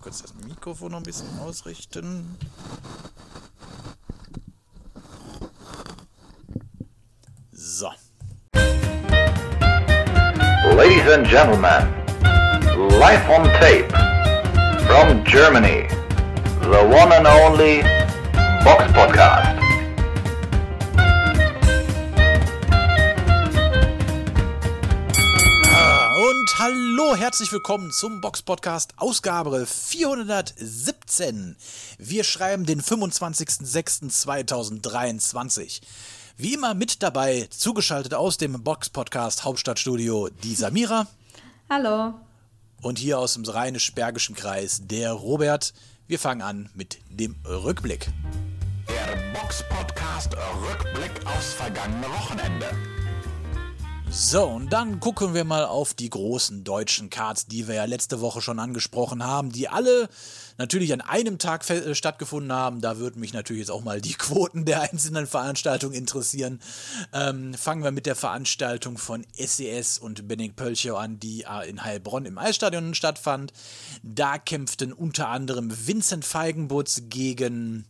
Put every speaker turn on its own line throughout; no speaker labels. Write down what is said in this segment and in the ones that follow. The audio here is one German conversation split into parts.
kurz das Mikrofon noch ein bisschen ausrichten. So.
Ladies and gentlemen, live on tape from Germany, the one and only Box Podcast.
Herzlich willkommen zum Box Podcast Ausgabe 417. Wir schreiben den 25.06.2023. Wie immer mit dabei, zugeschaltet aus dem Box Podcast Hauptstadtstudio, die Samira.
Hallo.
Und hier aus dem rheinisch-bergischen Kreis, der Robert. Wir fangen an mit dem Rückblick.
Der Box Podcast Rückblick aufs vergangene Wochenende.
So, und dann gucken wir mal auf die großen deutschen Cards, die wir ja letzte Woche schon angesprochen haben, die alle natürlich an einem Tag äh, stattgefunden haben. Da würden mich natürlich jetzt auch mal die Quoten der einzelnen Veranstaltungen interessieren. Ähm, fangen wir mit der Veranstaltung von SES e und Benning Pölchow an, die äh, in Heilbronn im Eisstadion stattfand. Da kämpften unter anderem Vincent Feigenbutz gegen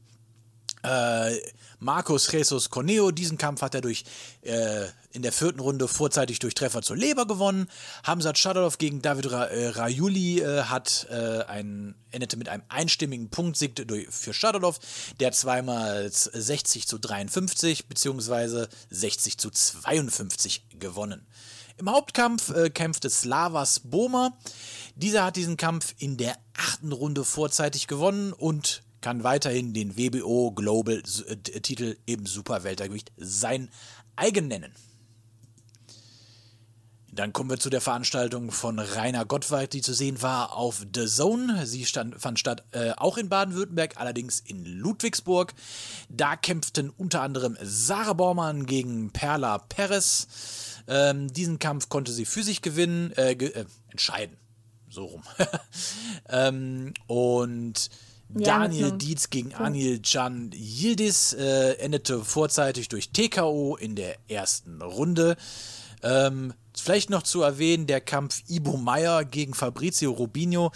äh, Marcos Jesus Corneo. Diesen Kampf hat er durch äh, in der vierten Runde vorzeitig durch Treffer zur Leber gewonnen. Hamzat Shadolov gegen David Ra äh, Rajuli äh, hat äh, ein, endete mit einem einstimmigen Punktsieg für Shadolov, der zweimal 60 zu 53 bzw. 60 zu 52 gewonnen. Im Hauptkampf äh, kämpfte Slavas Boma. Dieser hat diesen Kampf in der achten Runde vorzeitig gewonnen und kann weiterhin den WBO Global äh, Titel im Superweltergewicht sein eigen nennen. Dann kommen wir zu der Veranstaltung von Rainer Gottwald, die zu sehen war auf The Zone. Sie stand, fand statt äh, auch in Baden-Württemberg, allerdings in Ludwigsburg. Da kämpften unter anderem Sarah Bormann gegen Perla Perez. Ähm, diesen Kampf konnte sie für sich gewinnen, äh, ge äh, entscheiden. So rum. ähm, und ja, Daniel Dietz gegen Anil Can Yildiz äh, endete vorzeitig durch TKO in der ersten Runde. Ähm, vielleicht noch zu erwähnen, der Kampf Ibo Meyer gegen Fabrizio Rubinho.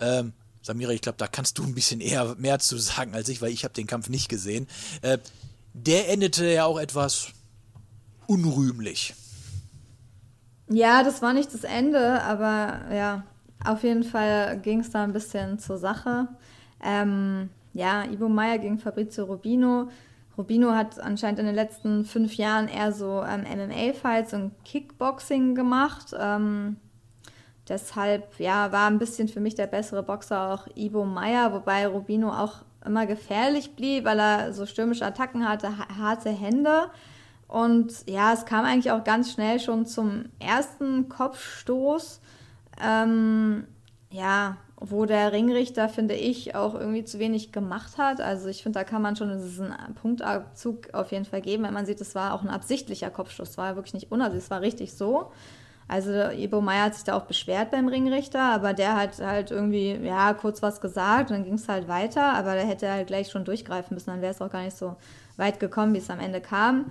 Ähm, Samira, ich glaube, da kannst du ein bisschen eher mehr zu sagen als ich, weil ich habe den Kampf nicht gesehen. Äh, der endete ja auch etwas unrühmlich.
Ja, das war nicht das Ende, aber ja, auf jeden Fall ging es da ein bisschen zur Sache. Ähm, ja, Ivo Meyer gegen Fabrizio Rubino. Rubino hat anscheinend in den letzten fünf Jahren eher so ähm, MMA-Fights und Kickboxing gemacht. Ähm, deshalb ja, war ein bisschen für mich der bessere Boxer auch Ivo Meyer, wobei Rubino auch immer gefährlich blieb, weil er so stürmische Attacken hatte, harte Hände. Und ja, es kam eigentlich auch ganz schnell schon zum ersten Kopfstoß. Ähm, ja, wo der Ringrichter, finde ich, auch irgendwie zu wenig gemacht hat. Also ich finde, da kann man schon diesen Punktabzug auf jeden Fall geben, wenn man sieht, es war auch ein absichtlicher Kopfstoß. Es war wirklich nicht unabsichtlich, es war richtig so. Also Ibo Meyer hat sich da auch beschwert beim Ringrichter, aber der hat halt irgendwie, ja, kurz was gesagt und dann ging es halt weiter, aber der hätte halt gleich schon durchgreifen müssen, dann wäre es auch gar nicht so weit gekommen, wie es am Ende kam.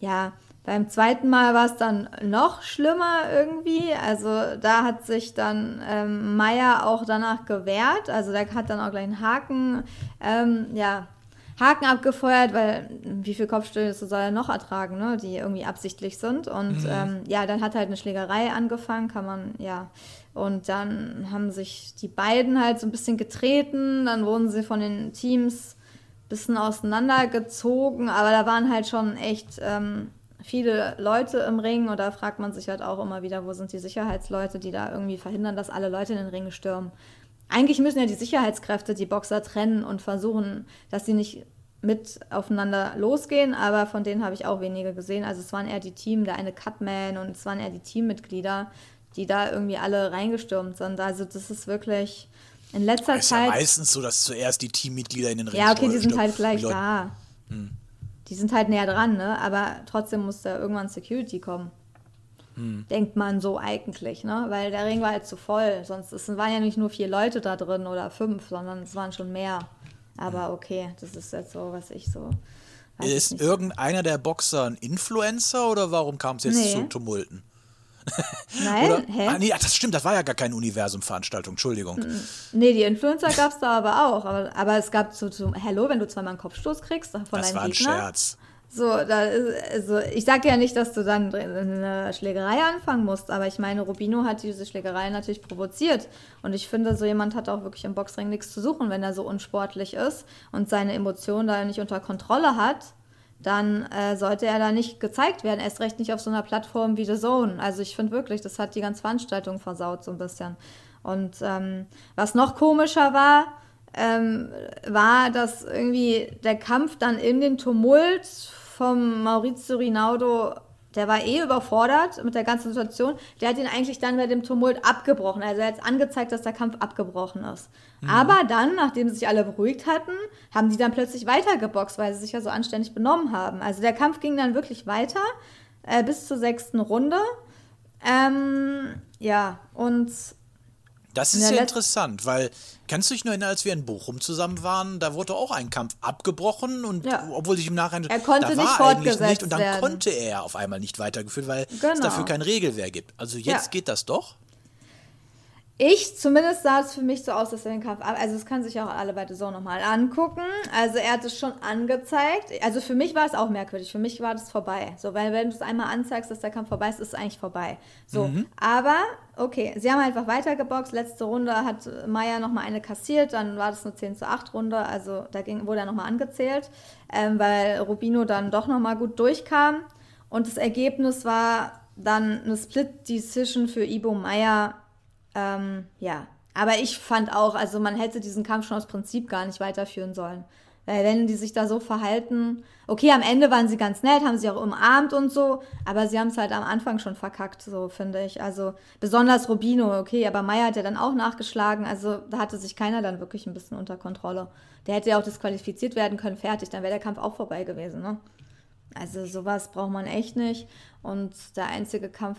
Ja, beim zweiten Mal war es dann noch schlimmer irgendwie. Also da hat sich dann ähm, Meier auch danach gewehrt. Also der hat dann auch gleich einen Haken, ähm, ja, Haken abgefeuert, weil wie viel Kopfstöße soll er noch ertragen, ne? die irgendwie absichtlich sind. Und mhm. ähm, ja, dann hat halt eine Schlägerei angefangen, kann man, ja. Und dann haben sich die beiden halt so ein bisschen getreten. Dann wurden sie von den Teams ein bisschen auseinandergezogen. Aber da waren halt schon echt ähm, viele Leute im Ring und da fragt man sich halt auch immer wieder, wo sind die Sicherheitsleute, die da irgendwie verhindern, dass alle Leute in den Ring stürmen. Eigentlich müssen ja die Sicherheitskräfte die Boxer trennen und versuchen, dass sie nicht mit aufeinander losgehen, aber von denen habe ich auch wenige gesehen. Also es waren eher die Team, der eine Cutman und es waren eher die Teammitglieder, die da irgendwie alle reingestürmt sind. Also das ist wirklich in letzter
es ist
Zeit.
Ja meistens so, dass zuerst die Teammitglieder in den Ring
Ja, okay, die sind halt gleich da. Hm die sind halt näher dran, ne? aber trotzdem muss da irgendwann Security kommen. Hm. Denkt man so eigentlich, ne? Weil der Ring war halt zu voll. Sonst es waren ja nicht nur vier Leute da drin oder fünf, sondern es waren schon mehr. Aber okay, das ist jetzt so, was ich so.
Ist irgendeiner der Boxer ein Influencer oder warum kam es jetzt nee. zu Tumulten?
Nein,
Oder,
hä?
Ah, nee, ach, das stimmt, das war ja gar keine Universum-Veranstaltung, Entschuldigung.
Nee, die Influencer gab es da aber auch. Aber, aber es gab so, so, Hello, wenn du zweimal einen Kopfstoß kriegst von
das
deinem
war ein
Gegner.
Scherz.
So, da also ich sage ja nicht, dass du dann eine Schlägerei anfangen musst, aber ich meine, Rubino hat diese Schlägerei natürlich provoziert. Und ich finde, so jemand hat auch wirklich im Boxring nichts zu suchen, wenn er so unsportlich ist und seine Emotionen da nicht unter Kontrolle hat. Dann äh, sollte er da nicht gezeigt werden, erst recht nicht auf so einer Plattform wie The Zone. Also ich finde wirklich, das hat die ganze Veranstaltung versaut so ein bisschen. Und ähm, was noch komischer war, ähm, war, dass irgendwie der Kampf dann in den Tumult vom Maurizio Rinaldo, der war eh überfordert mit der ganzen Situation. Der hat ihn eigentlich dann bei dem Tumult abgebrochen. Also er hat angezeigt, dass der Kampf abgebrochen ist. Aber dann, nachdem sich alle beruhigt hatten, haben die dann plötzlich weitergeboxt, weil sie sich ja so anständig benommen haben. Also der Kampf ging dann wirklich weiter äh, bis zur sechsten Runde. Ähm, ja, und
Das ist ja interessant, weil, kannst du dich nur erinnern, als wir in Bochum zusammen waren, da wurde auch ein Kampf abgebrochen und
Ja.
obwohl sich im Nachhinein,
Er konnte
da
nicht
war eigentlich
fortgesetzt
nicht und dann
werden.
konnte er auf einmal nicht weitergeführt, weil es
Genau.
dafür kein Regelwerk gibt. Also jetzt
Ja.
geht das doch.
Ich, zumindest sah es für mich so aus, dass er den Kampf ab. Also, es kann sich auch alle bei The Zone nochmal angucken. Also, er hat es schon angezeigt. Also, für mich war es auch merkwürdig. Für mich war das vorbei. So, weil, wenn du es einmal anzeigst, dass der Kampf vorbei ist, ist es eigentlich vorbei. So, aber, okay, sie haben einfach weitergeboxt. Letzte Runde hat Meier nochmal eine kassiert. Dann war das eine 10 zu 8 Runde. Also, da ging, wurde er nochmal angezählt, ähm, weil Rubino dann doch nochmal gut durchkam. Und das Ergebnis war dann eine Split-Decision für Ibo Meier. Ähm, ja, aber ich fand auch, also man hätte diesen Kampf schon aus Prinzip gar nicht weiterführen sollen. Weil wenn die sich da so verhalten, okay, am Ende waren sie ganz nett, haben sie auch umarmt und so, aber sie haben es halt am Anfang schon verkackt, so finde ich. Also besonders Rubino, okay, aber Meyer hat ja dann auch nachgeschlagen, also da hatte sich keiner dann wirklich ein bisschen unter Kontrolle. Der hätte ja auch disqualifiziert werden können, fertig, dann wäre der Kampf auch vorbei gewesen, ne? Also sowas braucht man echt nicht. Und der einzige Kampf,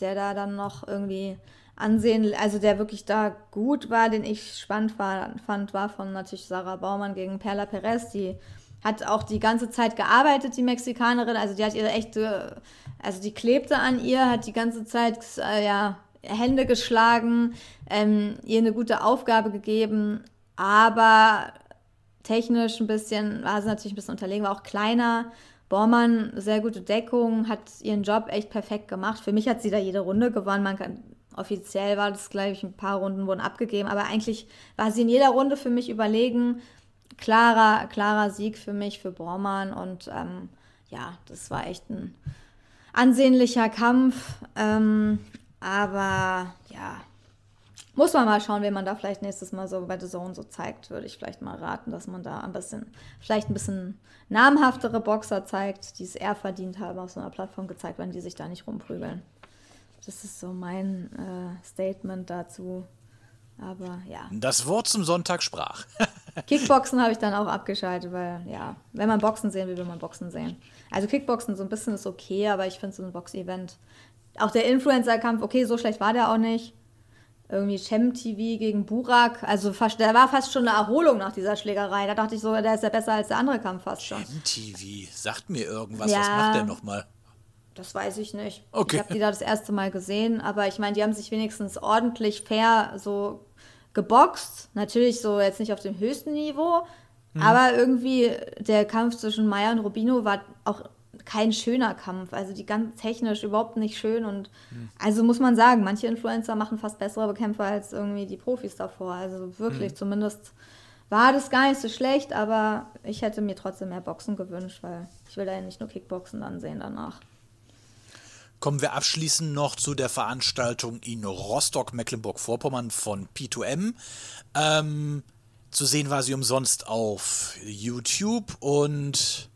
der da dann noch irgendwie ansehen, also der wirklich da gut war, den ich spannend war, fand, war von natürlich Sarah Baumann gegen Perla Perez. Die hat auch die ganze Zeit gearbeitet, die Mexikanerin. Also die hat ihre echte, also die klebte an ihr, hat die ganze Zeit äh, ja, Hände geschlagen, ähm, ihr eine gute Aufgabe gegeben, aber technisch ein bisschen, war sie natürlich ein bisschen unterlegen, war auch kleiner. Bormann, sehr gute Deckung, hat ihren Job echt perfekt gemacht. Für mich hat sie da jede Runde gewonnen. Man kann, offiziell war das, glaube ich, ein paar Runden wurden abgegeben, aber eigentlich war sie in jeder Runde für mich überlegen. Klarer, klarer Sieg für mich, für Bormann und ähm, ja, das war echt ein ansehnlicher Kampf. Ähm, aber ja, muss man mal schauen, wen man da vielleicht nächstes Mal so bei The Zone so zeigt. Würde ich vielleicht mal raten, dass man da ein bisschen, vielleicht ein bisschen namhaftere Boxer zeigt, die es eher verdient haben, auf so einer Plattform gezeigt werden, die sich da nicht rumprügeln. Das ist so mein äh, Statement dazu. Aber ja.
Das Wort zum Sonntag sprach.
Kickboxen habe ich dann auch abgeschaltet, weil ja, wenn man Boxen sehen will, will man Boxen sehen. Also Kickboxen so ein bisschen ist okay, aber ich finde so ein Box-Event. Auch der Influencer-Kampf, okay, so schlecht war der auch nicht. Irgendwie Chem TV gegen Burak, also fast, der war fast schon eine Erholung nach dieser Schlägerei. Da dachte ich so, der ist ja besser als der andere Kampf fast schon.
MTV, sagt mir irgendwas,
Ja.
was macht der nochmal?
Das weiß ich nicht.
Okay.
Ich habe die da das erste Mal gesehen, aber ich meine, die haben sich wenigstens ordentlich fair so geboxt. Natürlich so jetzt nicht auf dem höchsten Niveau, aber irgendwie der Kampf zwischen Maya und Rubino war auch kein schöner Kampf. Also die ganz technisch überhaupt nicht schön und also muss man sagen, manche Influencer machen fast bessere Bekämpfer als irgendwie die Profis davor. Also wirklich, zumindest war das gar nicht so schlecht, aber ich hätte mir trotzdem mehr Boxen gewünscht, weil ich will da ja nicht nur Kickboxen dann sehen danach.
Kommen wir abschließend noch zu der Veranstaltung in Rostock-Mecklenburg-Vorpommern von P2M. Ähm, zu sehen war sie umsonst auf YouTube und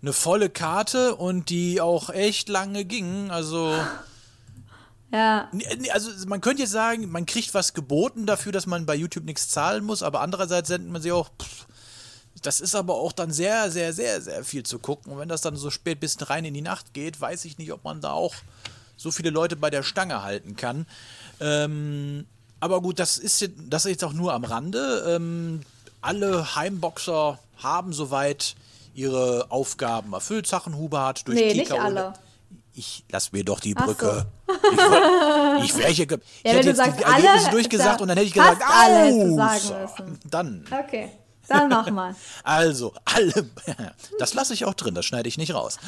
eine volle Karte und die auch echt lange ging. Also,
Ja,
also man könnte jetzt sagen, man kriegt was geboten dafür, dass man bei YouTube nichts zahlen muss, aber andererseits sendet man sich auch, pff, das ist aber auch dann sehr, sehr, sehr, sehr viel zu gucken. Und wenn das dann so spät bis rein in die Nacht geht, weiß ich nicht, ob man da auch so viele Leute bei der Stange halten kann. Ähm, aber gut, das ist, jetzt, das ist jetzt auch nur am Rande. Ähm, alle Heimboxer haben soweit ihre Aufgaben erfüllt. Sachenhuber hat durch
nee, nicht alle.
Ich lass mir doch die Brücke. Ich, wollt- ich wäre hier. Ich
wenn
hätte jetzt
sagst
die
alle,
Ergebnisse
ist
durchgesagt
ja
und dann hätte ich gesagt,
alle
aus.
sagen müssen.
Dann.
Okay, dann mach mal.
Also, alle. Das lasse ich auch drin, das schneide ich nicht raus.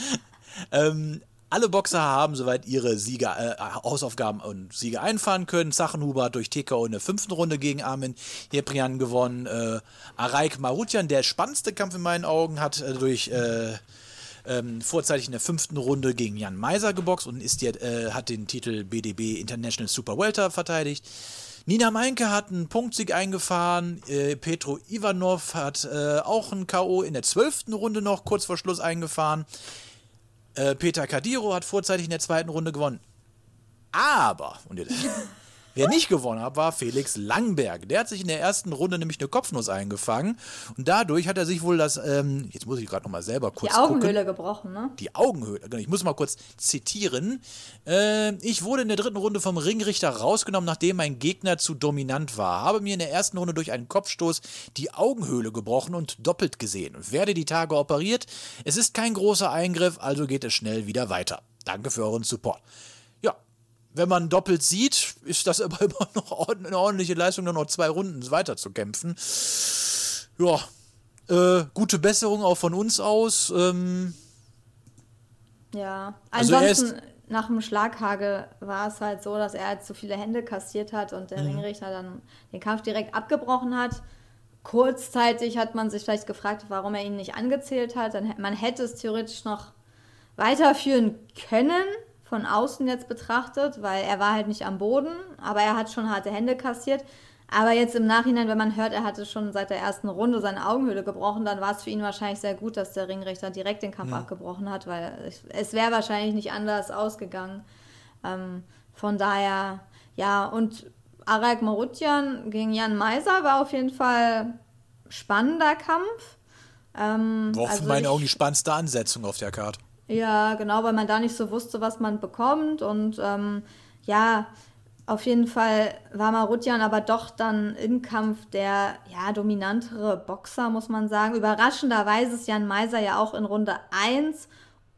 Ähm, alle Boxer haben soweit ihre Siege, äh, Hausaufgaben und Siege einfahren können. Sachenhuber hat durch TKO in der fünften Runde gegen Armin Jeprian gewonnen. Äh, Araik Marutian, der spannendste Kampf in meinen Augen, hat äh, durch äh, ähm, vorzeitig in der fünften Runde gegen Jan Meiser geboxt und ist jetzt, äh, hat den Titel BDB International Super Welter verteidigt. Nina Meinke hat einen Punktsieg eingefahren. Äh, Petro Ivanov hat äh, auch einen K.O. in der zwölften Runde noch kurz vor Schluss eingefahren. Äh, Peter Kadiro hat vorzeitig in der zweiten Runde gewonnen. Aber, und jetzt, wer nicht gewonnen hat, war Felix Langberg. Der hat sich in der ersten Runde nämlich eine Kopfnuss eingefangen. Und dadurch hat er sich wohl das, ähm, jetzt muss ich gerade nochmal selber
Die
kurz gucken
Augenhöhle gebrochen, ne?
die Augenhöhle. Genau, Ich muss mal kurz zitieren. Äh, ich wurde in der dritten Runde vom Ringrichter rausgenommen, nachdem mein Gegner zu dominant war. Habe mir in der ersten Runde durch einen Kopfstoß die Augenhöhle gebrochen und doppelt gesehen und werde die Tage operiert. Es ist kein großer Eingriff, also geht es schnell wieder weiter. Danke für euren Support. Wenn man doppelt sieht, ist das aber immer noch eine ordentliche Leistung, nur noch zwei Runden weiter zu kämpfen. Ja, äh, gute Besserung auch von uns aus. Ähm,
Ja.
Also
Ansonsten, nach dem Schlaghagel war es halt so, dass er halt zu viele Hände kassiert hat und der
Mhm.
Ringrichter dann den Kampf direkt abgebrochen hat. Kurzzeitig hat man sich vielleicht gefragt, warum er ihn nicht angezählt hat. Dann, man hätte es theoretisch noch weiterführen können, von außen jetzt betrachtet, weil er war halt nicht am Boden, aber er hat schon harte Hände kassiert. Aber jetzt im Nachhinein, wenn man hört, er hatte schon seit der ersten Runde seine Augenhöhle gebrochen, dann war es für ihn wahrscheinlich sehr gut, dass der Ringrichter direkt den Kampf abgebrochen hat, weil es, es wäre wahrscheinlich nicht anders ausgegangen. Ähm, von daher, ja, und Arak Marutjan gegen Jan Meiser war auf jeden Fall spannender Kampf. Ähm,
War auch
also
für meine
ich-
Augen die spannendste Ansetzung auf der Karte.
Ja, genau, weil man da nicht so wusste, was man bekommt. Und ähm, ja, auf jeden Fall war Marutjan aber doch dann im Kampf der ja, dominantere Boxer, muss man sagen. Überraschenderweise ist Jan Meiser ja auch in Runde 1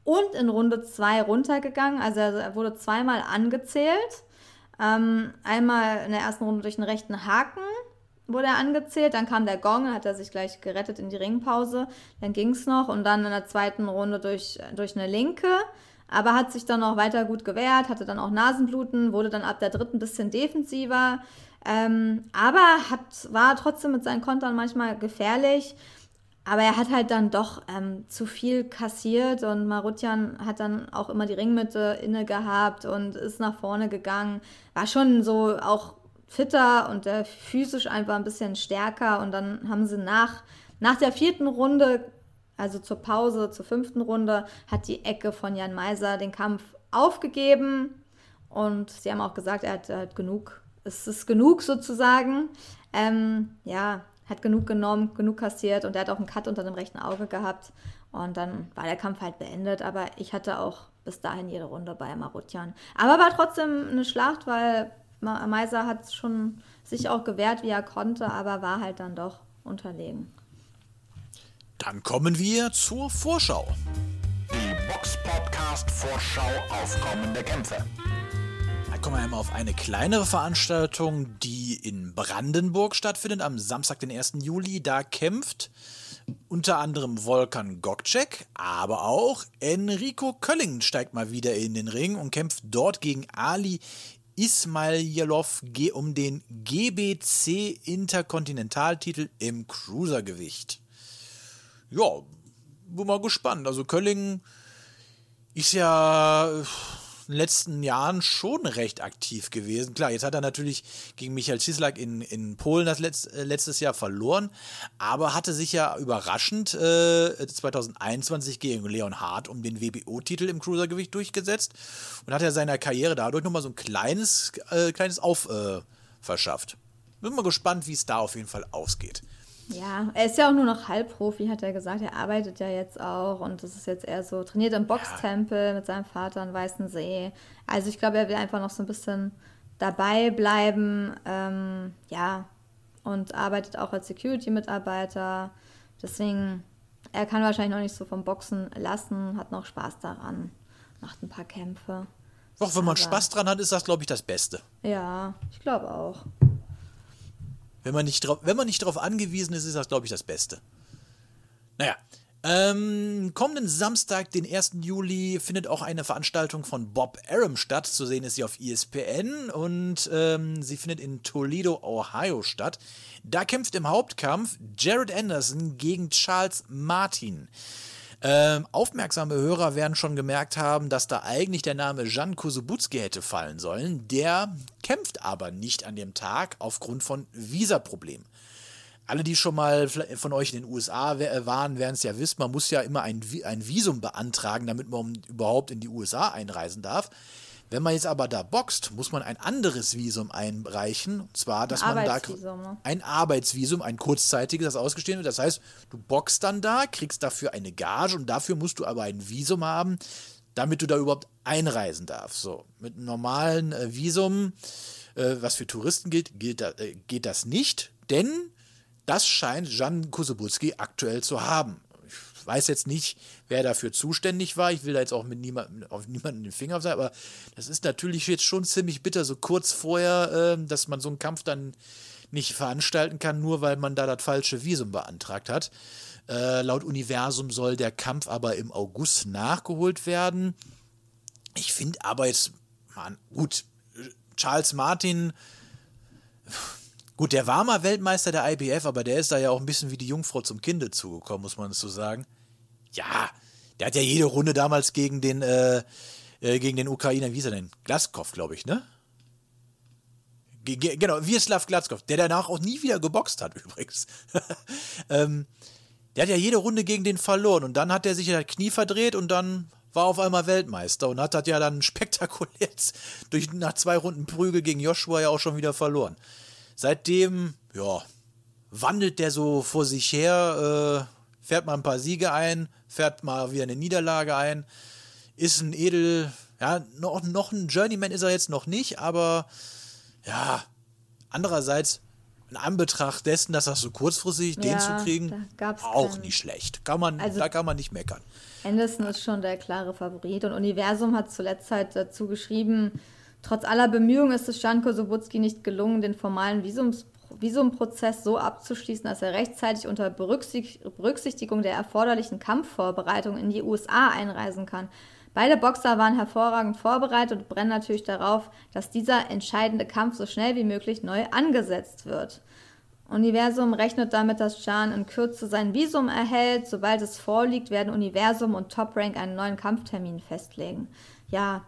und in Runde 2 runtergegangen. Also er wurde zweimal angezählt. Ähm, einmal in der ersten Runde durch einen rechten Haken wurde er angezählt, dann kam der Gong, hat er sich gleich gerettet in die Ringpause, dann ging es noch und dann in der zweiten Runde durch, durch eine linke, aber hat sich dann auch weiter gut gewehrt, hatte dann auch Nasenbluten, wurde dann ab der dritten ein bisschen defensiver, ähm, aber hat, war trotzdem mit seinen Kontern manchmal gefährlich. Aber er hat halt dann doch ähm, zu viel kassiert und Marutjan hat dann auch immer die Ringmitte inne gehabt und ist nach vorne gegangen. War schon so auch fitter und äh, physisch einfach ein bisschen stärker. Und dann haben sie nach, nach der vierten Runde, also zur Pause, zur fünften Runde, hat die Ecke von Jan Meiser den Kampf aufgegeben. Und sie haben auch gesagt, er hat, er hat genug, es ist genug sozusagen. Ähm, ja, hat genug genommen, genug kassiert und er hat auch einen Cut unter dem rechten Auge gehabt. Und dann war der Kampf halt beendet, aber ich hatte auch bis dahin jede Runde bei Marutjan. Aber war trotzdem eine Schlacht, weil Meiser hat schon sich auch gewehrt, wie er konnte, aber war halt dann doch unterlegen.
Dann kommen wir zur Vorschau.
Die Box Podcast Vorschau auf kommende Kämpfe.
Da kommen wir einmal auf eine kleinere Veranstaltung, die in Brandenburg stattfindet, am Samstag, den 1. Juli. Da kämpft unter anderem Volkan Gokcek, aber auch Enrico Kölling steigt mal wieder in den Ring und kämpft dort gegen Ali Ismailov um den GBC Interkontinentaltitel im Cruisergewicht. Ja, bin mal gespannt. Also Kölling ist ja in den letzten Jahren schon recht aktiv gewesen. Klar, jetzt hat er natürlich gegen Michael Cieslak in, in Polen das letzt, äh, letztes Jahr verloren, aber hatte sich ja überraschend äh, 2021 gegen Leon Hart um den WBO-Titel im Cruisergewicht durchgesetzt und hat er seiner Karriere dadurch nochmal so ein kleines, äh, kleines Auf äh, verschafft. Bin mal gespannt, wie es da auf jeden Fall ausgeht.
Ja, er ist ja auch nur noch Halbprofi, hat er gesagt. Er arbeitet ja jetzt auch und das ist jetzt eher so, trainiert im Boxtempel mit seinem Vater in Weißensee. Also ich glaube, er will einfach noch so ein bisschen dabei bleiben, ähm, ja, und arbeitet auch als Security-Mitarbeiter. Deswegen, er kann wahrscheinlich noch nicht so vom Boxen lassen, hat noch Spaß daran. macht ein paar Kämpfe.
Doch, wenn man
Aber-
Spaß dran hat, ist das, glaube ich, das Beste.
Ja, ich glaube auch.
Wenn man nicht drauf, wenn man nicht darauf angewiesen ist, ist das, glaube ich, das Beste. Naja. Ähm, kommenden Samstag, den 1. Juli, findet auch eine Veranstaltung von Bob Arum statt. Zu sehen ist sie auf ESPN und ähm, sie findet in Toledo, Ohio statt. Da kämpft im Hauptkampf Jared Anderson gegen Charles Martin. Ähm, aufmerksame Hörer werden schon gemerkt haben, dass da eigentlich der Name Jan Kosubutski hätte fallen sollen. Der kämpft aber nicht an dem Tag aufgrund von Visaproblemen. Alle, die schon mal von euch in den USA äh, waren, werden es ja wissen, man muss ja immer ein, ein Visum beantragen, damit man überhaupt in die USA einreisen darf. Wenn man jetzt aber da boxt, muss man ein anderes Visum einreichen. Und zwar, dass man da
ne?
ein Arbeitsvisum, ein kurzzeitiges, das ausgestellt wird. Das heißt, du boxst dann da, kriegst dafür eine Gage und dafür musst du aber ein Visum haben, damit du da überhaupt einreisen darfst. So, mit einem normalen äh, Visum, äh, was für Touristen gilt, gilt da, äh, geht das nicht, denn das scheint Jan Kusubutski aktuell zu haben. Weiß jetzt nicht, wer dafür zuständig war. Ich will da jetzt auch mit niemandem auf niemanden den Finger sagen, aber das ist natürlich jetzt schon ziemlich bitter, so kurz vorher, ähm, dass man so einen Kampf dann nicht veranstalten kann, nur weil man da das falsche Visum beantragt hat. Äh, laut Universum soll der Kampf aber im August nachgeholt werden. Ich finde aber jetzt, man, gut, Charles Martin, gut, der war mal Weltmeister der IBF, aber der ist da ja auch ein bisschen wie die Jungfrau zum Kinde zugekommen, muss man so sagen. Ja, der hat ja jede Runde damals gegen den, äh, äh, gegen den Ukrainer, wie ist er denn? Glaskov, glaube ich, ne? Ge genau, Wieslaw Glatzkov, der danach auch nie wieder geboxt hat, übrigens. ähm, der hat ja jede Runde gegen den verloren und dann hat er sich das Knie verdreht und dann war auf einmal Weltmeister und hat das ja dann spektakulär durch, nach zwei Runden Prügel gegen Joshua ja auch schon wieder verloren. Seitdem, ja, wandelt der so vor sich her, äh, fährt mal ein paar Siege ein, fährt mal wieder eine Niederlage ein, ist ein Edel, ja, noch, noch ein Journeyman ist er jetzt noch nicht, aber ja, andererseits, in Anbetracht dessen, dass das so kurzfristig den
Ja,
zu kriegen, auch
keinen-
nicht schlecht. Kann man,
Also-
da kann man nicht meckern.
Anderson ist schon der klare Favorit und Universum hat zuletzt halt dazu geschrieben, trotz aller Bemühungen ist es Janko Sobutski nicht gelungen, den formalen Visums, Visumprozess so abzuschließen, dass er rechtzeitig unter Berücksicht- Berücksichtigung der erforderlichen Kampfvorbereitung in die USA einreisen kann. Beide Boxer waren hervorragend vorbereitet und brennen natürlich darauf, dass dieser entscheidende Kampf so schnell wie möglich neu angesetzt wird. Universum rechnet damit, dass Jan in Kürze sein Visum erhält. Sobald es vorliegt, werden Universum und Top Rank einen neuen Kampftermin festlegen. Ja,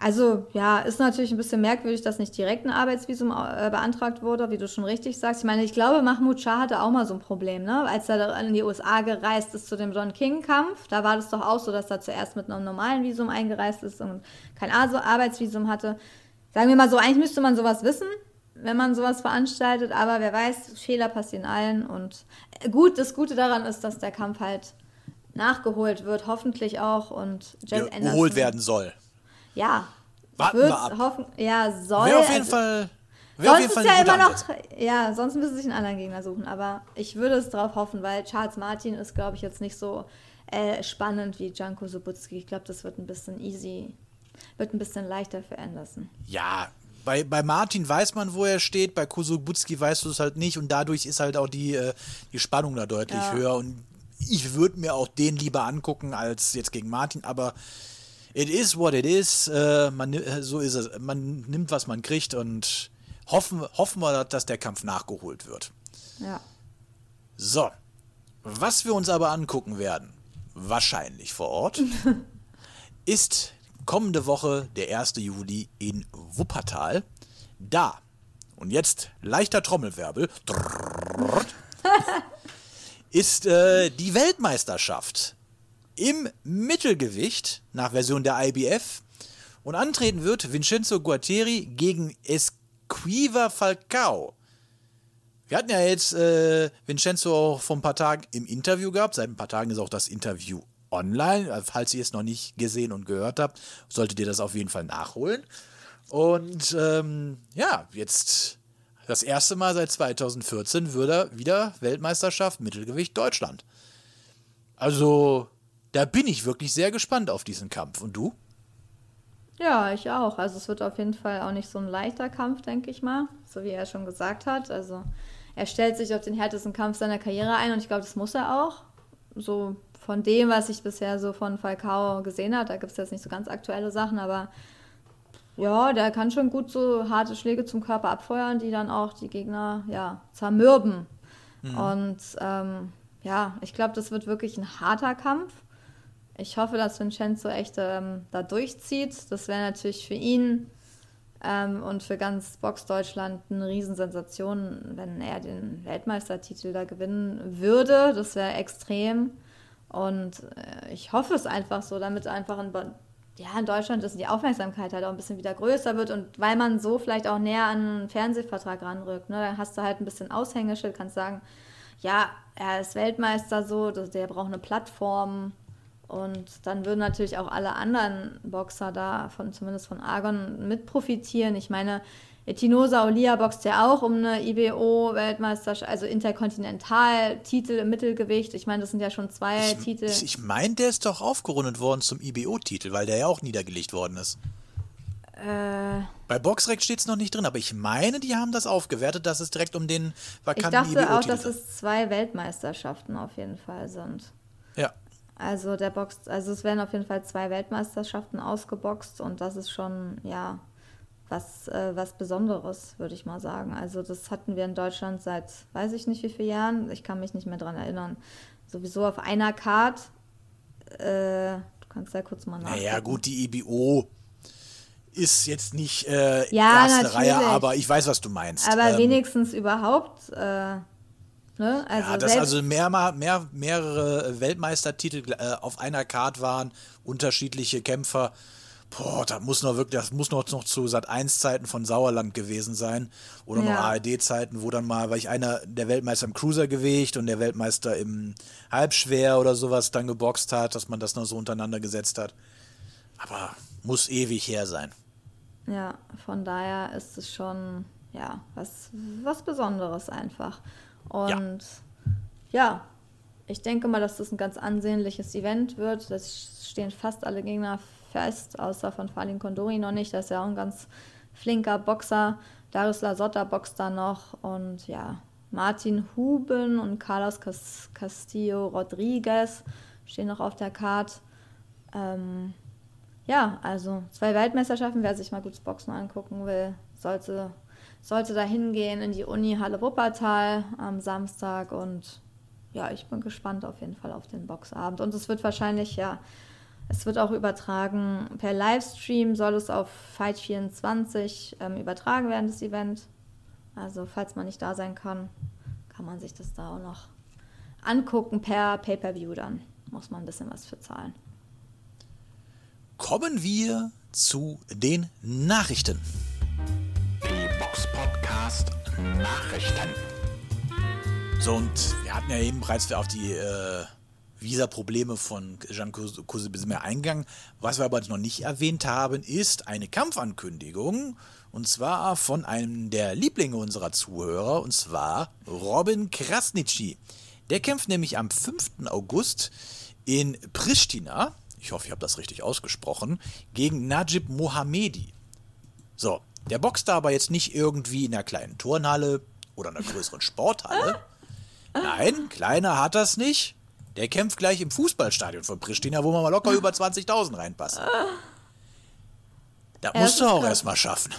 also ja, ist natürlich ein bisschen merkwürdig, dass nicht direkt ein Arbeitsvisum äh, beantragt wurde, wie du schon richtig sagst. Ich meine, ich glaube, Mahmoud Shah hatte auch mal so ein Problem, ne? Als er in die USA gereist ist zu dem John King-Kampf, da war das doch auch so, dass er zuerst mit einem normalen Visum eingereist ist und kein Ar- Arbeitsvisum hatte. Sagen wir mal so, eigentlich müsste man sowas wissen, wenn man sowas veranstaltet, aber wer weiß, Fehler passieren allen und äh, gut, das Gute daran ist, dass der Kampf halt nachgeholt wird, hoffentlich auch und Jack Anderson.
geholt werden soll.
Ja.
Warten wir ab.
Hoffen, ja, soll.
Wäre auf jeden
also-
Fall,
Sonst
jeden Fall
ist ja immer noch,
Ansatz.
ja, sonst müssen sie sich einen anderen Gegner suchen. Aber ich würde es darauf hoffen, weil Charles Martin ist, glaube ich, jetzt nicht so äh, spannend wie Janko Sobutski. Ich glaube, das wird ein bisschen easy, wird ein bisschen leichter für Anderson.
Ja, bei, bei Martin weiß man, wo er steht, bei Kusubutski weißt du es halt nicht und dadurch ist halt auch die, äh, die Spannung da deutlich
Ja.
höher und ich würde mir auch den lieber angucken als jetzt gegen Martin, aber it is what it is, äh, man, äh, so ist es, man nimmt, was man kriegt und hoffen, hoffen wir, dass der Kampf nachgeholt wird.
Ja.
So, was wir uns aber angucken werden, wahrscheinlich vor Ort, ist kommende Woche der 1. Juli in Wuppertal. Da, und jetzt leichter Trommelwirbel, ist äh, die Weltmeisterschaft im Mittelgewicht nach Version der IBF. Und antreten wird Vincenzo Guattieri gegen Esquiva Falcao. Wir hatten ja jetzt äh, Vincenzo auch vor ein paar Tagen im Interview gehabt. Seit ein paar Tagen ist auch das Interview online. Falls ihr es noch nicht gesehen und gehört habt, solltet ihr das auf jeden Fall nachholen. Und ähm, ja, jetzt das erste Mal seit 2014 wird er wieder Weltmeisterschaft Mittelgewicht Deutschland. Also, da bin ich wirklich sehr gespannt auf diesen Kampf. Und du?
Ja, ich auch. Also es wird auf jeden Fall auch nicht so ein leichter Kampf, denke ich mal, so wie er schon gesagt hat. Also er stellt sich auf den härtesten Kampf seiner Karriere ein und ich glaube, das muss er auch. So von dem, was ich bisher so von Falcao gesehen habe, da gibt es jetzt nicht so ganz aktuelle Sachen, aber ja, der kann schon gut so harte Schläge zum Körper abfeuern, die dann auch die Gegner ja zermürben. Mhm. Und ähm, ja, ich glaube, das wird wirklich ein harter Kampf. Ich hoffe, dass Vincenzo echt ähm, da durchzieht. Das wäre natürlich für ihn ähm, und für ganz Box Deutschland eine Riesensensation, wenn er den Weltmeistertitel da gewinnen würde. Das wäre extrem. Und äh, ich hoffe es einfach so, damit einfach in, ja, in Deutschland die Aufmerksamkeit halt auch ein bisschen wieder größer wird und weil man so vielleicht auch näher an einen Fernsehvertrag ranrückt. Ne? Dann hast du halt ein bisschen Aushängeschild, kannst sagen, ja, er ist Weltmeister so, der braucht eine Plattform und dann würden natürlich auch alle anderen Boxer da, von, zumindest von Argon, mit profitieren. Ich meine, Etinosa Olia boxt ja auch um eine IBO-Weltmeisterschaft, also Interkontinental-Titel im Mittelgewicht. Ich meine, das sind ja schon zwei
ich,
Titel.
Ich meine, der ist doch aufgerundet worden zum IBO-Titel, weil der ja auch niedergelegt worden ist.
Äh,
Bei Boxrec steht es noch nicht drin, aber ich meine, die haben das aufgewertet, dass es direkt um den
vakanten Ich dachte auch, dass es zwei Weltmeisterschaften auf jeden Fall sind.
Ja.
Also der Box, also es werden auf jeden Fall zwei Weltmeisterschaften ausgeboxt und das ist schon, ja, was, äh, was Besonderes, würde ich mal sagen. Also das hatten wir in Deutschland seit weiß ich nicht wie vielen Jahren, ich kann mich nicht mehr dran erinnern. Sowieso auf einer Card, äh, du kannst ja kurz mal nachdenken.
Naja gut, die IBO ist jetzt nicht äh, ja, erste natürlich. Reihe, aber ich weiß, was du meinst.
Aber ähm, wenigstens überhaupt äh, Ne?
Also ja, dass also mehr, mehr, mehrere Weltmeistertitel äh, auf einer Card waren, unterschiedliche Kämpfer. Boah, das muss noch wirklich, das muss noch, noch zu Sat 1 Zeiten von Sauerland gewesen sein. Oder ja. noch ARD-Zeiten, wo dann mal, weil ich einer der Weltmeister im Cruisergewicht und der Weltmeister im Halbschwer oder sowas dann geboxt hat, dass man das noch so untereinander gesetzt hat. Aber muss ewig her sein.
Ja, von daher ist es schon, ja, was, was Besonderes einfach. Und ja. ja, ich denke mal, dass das ein ganz ansehnliches Event wird. Das stehen fast alle Gegner fest, außer von Falin Kondori noch nicht. Das ist ja auch ein ganz flinker Boxer. Darius Lasotta boxt da noch und ja, Martin Huben und Carlos Castillo Rodriguez stehen noch auf der Card. Ähm, ja, also zwei Weltmeisterschaften, wer sich mal gutes Boxen angucken will, sollte sollte da hingehen in die Uni Halle Wuppertal am Samstag und ja, ich bin gespannt auf jeden Fall auf den Boxabend. Und es wird wahrscheinlich, ja, es wird auch übertragen per Livestream, soll es auf Fight24 ähm, übertragen werden, das Event. Also, falls man nicht da sein kann, kann man sich das da auch noch angucken per Pay-Per-View dann. Muss man ein bisschen was für zahlen.
Kommen wir zu den Nachrichten.
Podcast Nachrichten.
So, und wir hatten ja eben bereits auf die äh, Visa-Probleme von Jean Cousin eingegangen. Was wir aber noch nicht erwähnt haben, ist eine Kampfankündigung. Und zwar von einem der Lieblinge unserer Zuhörer, und zwar Robin Krasnitschi. Der kämpft nämlich am 5. August in Pristina, ich hoffe, ich habe das richtig ausgesprochen, gegen Najib Mohamedi. So, der boxt da aber jetzt nicht irgendwie in einer kleinen Turnhalle oder einer größeren Sporthalle. Nein, kleiner hat das nicht. Der kämpft gleich im Fußballstadion von Pristina, wo man mal locker über 20.000 reinpasst. Da musst du auch erstmal schaffen.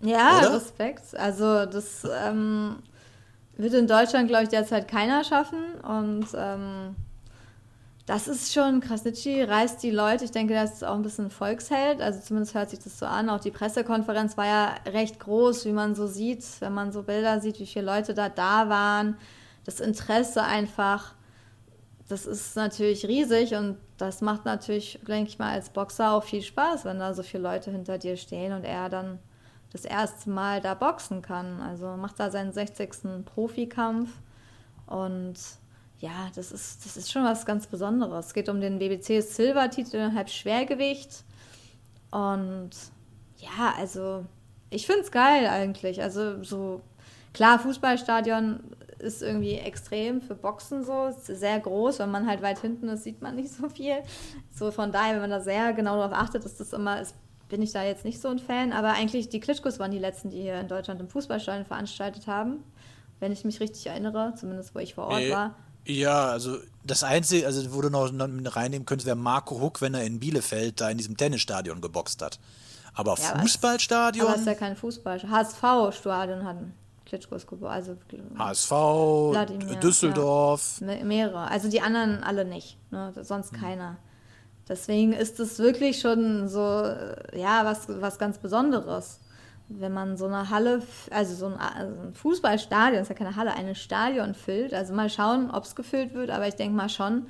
Ja, Oder? Respekt. Also das ähm, wird in Deutschland, glaube ich, derzeit keiner schaffen. Und ähm, das ist schon, Krasnitschi reißt die Leute, ich denke, das ist auch ein bisschen Volksheld, also zumindest hört sich das so an. Auch die Pressekonferenz war ja recht groß, wie man so sieht, wenn man so Bilder sieht, wie viele Leute da da waren. Das Interesse einfach, das ist natürlich riesig und das macht natürlich, denke ich mal, als Boxer auch viel Spaß, wenn da so viele Leute hinter dir stehen und er dann das erste Mal da boxen kann. Also macht da seinen 60. Profikampf und ja, das ist, das ist schon was ganz Besonderes. Es geht um den BBC Silver-Titel halb Schwergewicht. Und ja, also ich finde es geil eigentlich. Also so, klar, Fußballstadion ist irgendwie extrem für Boxen so, ist sehr groß. Wenn man halt weit hinten ist, sieht man nicht so viel. So von daher, wenn man da sehr genau darauf achtet, ist das immer, es bin ich da jetzt nicht so ein Fan, aber eigentlich die Klitschkos waren die letzten, die hier in Deutschland im Fußballstadion veranstaltet haben. Wenn ich mich richtig erinnere, zumindest wo ich vor Ort
Äh,
war.
Ja, also das Einzige, also wo du noch reinnehmen könntest, wäre Marco Huck, wenn er in Bielefeld da in diesem Tennisstadion geboxt hat. Aber
Ja,
Fußballstadion,
Aber ist ja kein Fußball. HSV-Stadion hatten Klitschkos geboren. Also
HSV,
Wladimir,
Düsseldorf.
Me- mehrere. Also die anderen alle nicht. Ne? Sonst
Hm.
keiner. Deswegen ist es wirklich schon so, ja, was, was ganz Besonderes. Wenn man so eine Halle, also so ein, also ein Fußballstadion, ist ja keine Halle, eine Stadion füllt. Also mal schauen, ob es gefüllt wird, aber ich denke mal schon,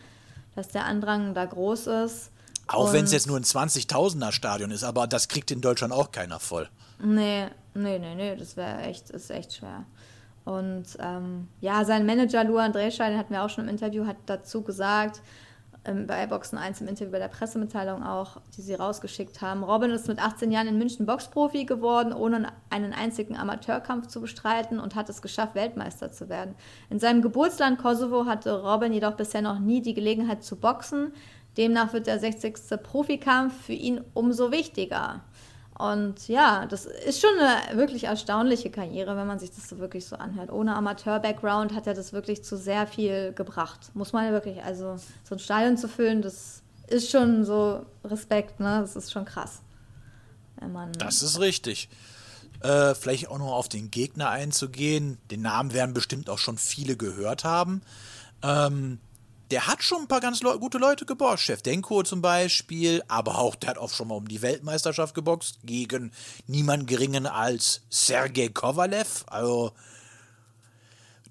dass der Andrang da groß ist.
Auch wenn es jetzt nur ein 20.000er Stadion ist, aber das kriegt in Deutschland auch keiner voll.
Nee, nee, nee, nee, das wäre echt, ist echt schwer. Und ähm, ja, sein Manager Luan Drehschein hat mir auch schon im Interview hat dazu gesagt, bei Boxen 1 im Interview bei der Pressemitteilung auch, die sie rausgeschickt haben. Robin ist mit 18 Jahren in München Boxprofi geworden, ohne einen einzigen Amateurkampf zu bestreiten und hat es geschafft, Weltmeister zu werden. In seinem Geburtsland Kosovo hatte Robin jedoch bisher noch nie die Gelegenheit zu boxen. Demnach wird der 60. Profikampf für ihn umso wichtiger. Und ja, das ist schon eine wirklich erstaunliche Karriere, wenn man sich das so wirklich so anhört. Ohne Amateur-Background hat er das wirklich zu sehr viel gebracht. Muss man ja wirklich, also so ein Stadion zu füllen, das ist schon so Respekt, ne? Das ist schon krass.
Das ist richtig. Äh, vielleicht auch noch auf den Gegner einzugehen. Den Namen werden bestimmt auch schon viele gehört haben. Ähm, der hat schon ein paar ganz leu gute Leute geboxt. Chefdenko zum Beispiel, aber auch, der hat auch schon mal um die Weltmeisterschaft geboxt gegen niemand geringen als Sergei Kovalev. Also,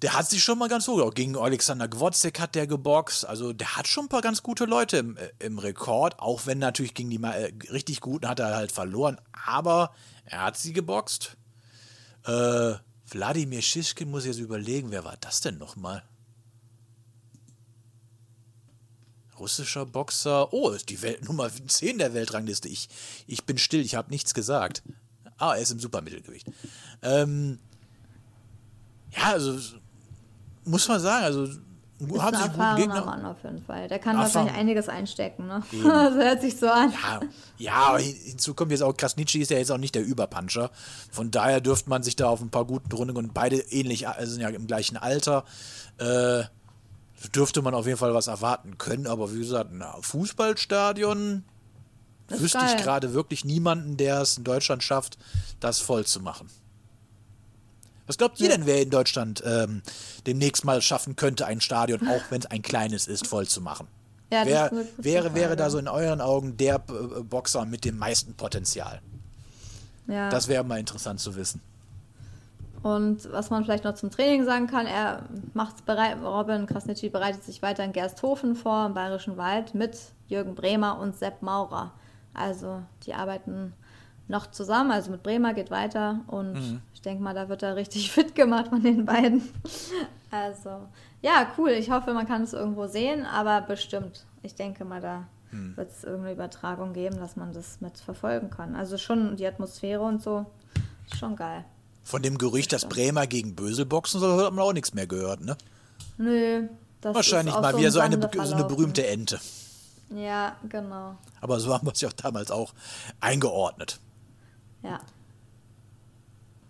der hat sich schon mal ganz hoch. Auch gegen Alexander Gwozdek hat der geboxt. Also, der hat schon ein paar ganz gute Leute im, äh, im Rekord. Auch wenn natürlich gegen die äh, richtig Guten hat er halt verloren. Aber er hat sie geboxt. Äh, Wladimir Schischkin muss ich jetzt überlegen, wer war das denn nochmal? Russischer Boxer. Oh, ist die Welt Nummer 10 der Weltrangliste. Ich, ich bin still, ich habe nichts gesagt. Ah, er ist im Supermittelgewicht. Ähm, ja, also muss man sagen, also
ist
haben
ein erfahrener
Gegner.
Mann auf jeden Fall. Der kann wahrscheinlich einiges einstecken, ne? Das hört sich so an.
Ja, ja, hinzu kommt jetzt auch, Krasnitschi ist ja jetzt auch nicht der Überpuncher. Von daher dürfte man sich da auf ein paar guten Runden und beide ähnlich, also sind ja im gleichen Alter, äh, dürfte man auf jeden Fall was erwarten können. Aber wie gesagt, ein Fußballstadion wüsste ich
geil.
gerade wirklich niemanden, der es in Deutschland schafft, das voll zu machen. Was glaubt ihr denn, wer in Deutschland ähm, demnächst mal schaffen könnte, ein Stadion, auch wenn es ein kleines ist, voll zu machen?
Ja,
Wer wäre, wäre da so in euren Augen der äh, Boxer mit dem meisten Potenzial?
Ja.
Das wäre mal interessant zu wissen.
Und was man vielleicht noch zum Training sagen kann, er macht bereit, Robin Krasnitschi bereitet sich weiter in Gersthofen vor, im Bayerischen Wald, mit Jürgen Bremer und Sepp Maurer. Also die arbeiten noch zusammen, also mit Bremer geht weiter und
Mhm.
ich denke mal, da wird er richtig fit gemacht von den beiden. Also ja, cool. Ich hoffe, man kann es irgendwo sehen, aber bestimmt. Ich denke mal, da
Mhm.
wird es irgendeine Übertragung geben, dass man das mit verfolgen kann. Also schon die Atmosphäre und so, ist schon geil.
Von dem Gerücht, dass Bremer gegen Bösel boxen soll, hat man auch nichts mehr gehört, ne?
Nö. Das
Wahrscheinlich mal
so
wieder so eine, so eine berühmte Ente.
Ja, genau.
Aber so haben wir es ja auch damals auch eingeordnet.
Ja.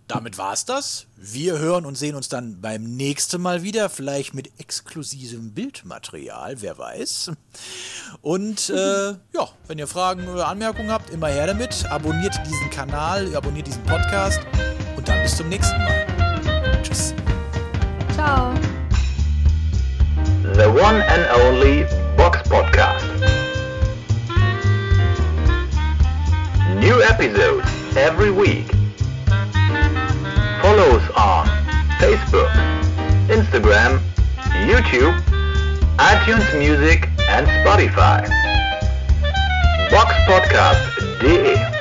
Damit war's das. Wir hören und sehen uns dann beim nächsten Mal wieder, vielleicht mit exklusivem Bildmaterial, wer weiß. Und äh, ja, wenn ihr Fragen oder Anmerkungen habt, immer her damit. Abonniert diesen Kanal, abonniert diesen Podcast dann bis zum nächsten Mal. Tschüss.
Ciao.
The one and only Box Podcast. New episodes every week. Follow us on Facebook, Instagram, YouTube, iTunes Music and Spotify. Boxpodcast.de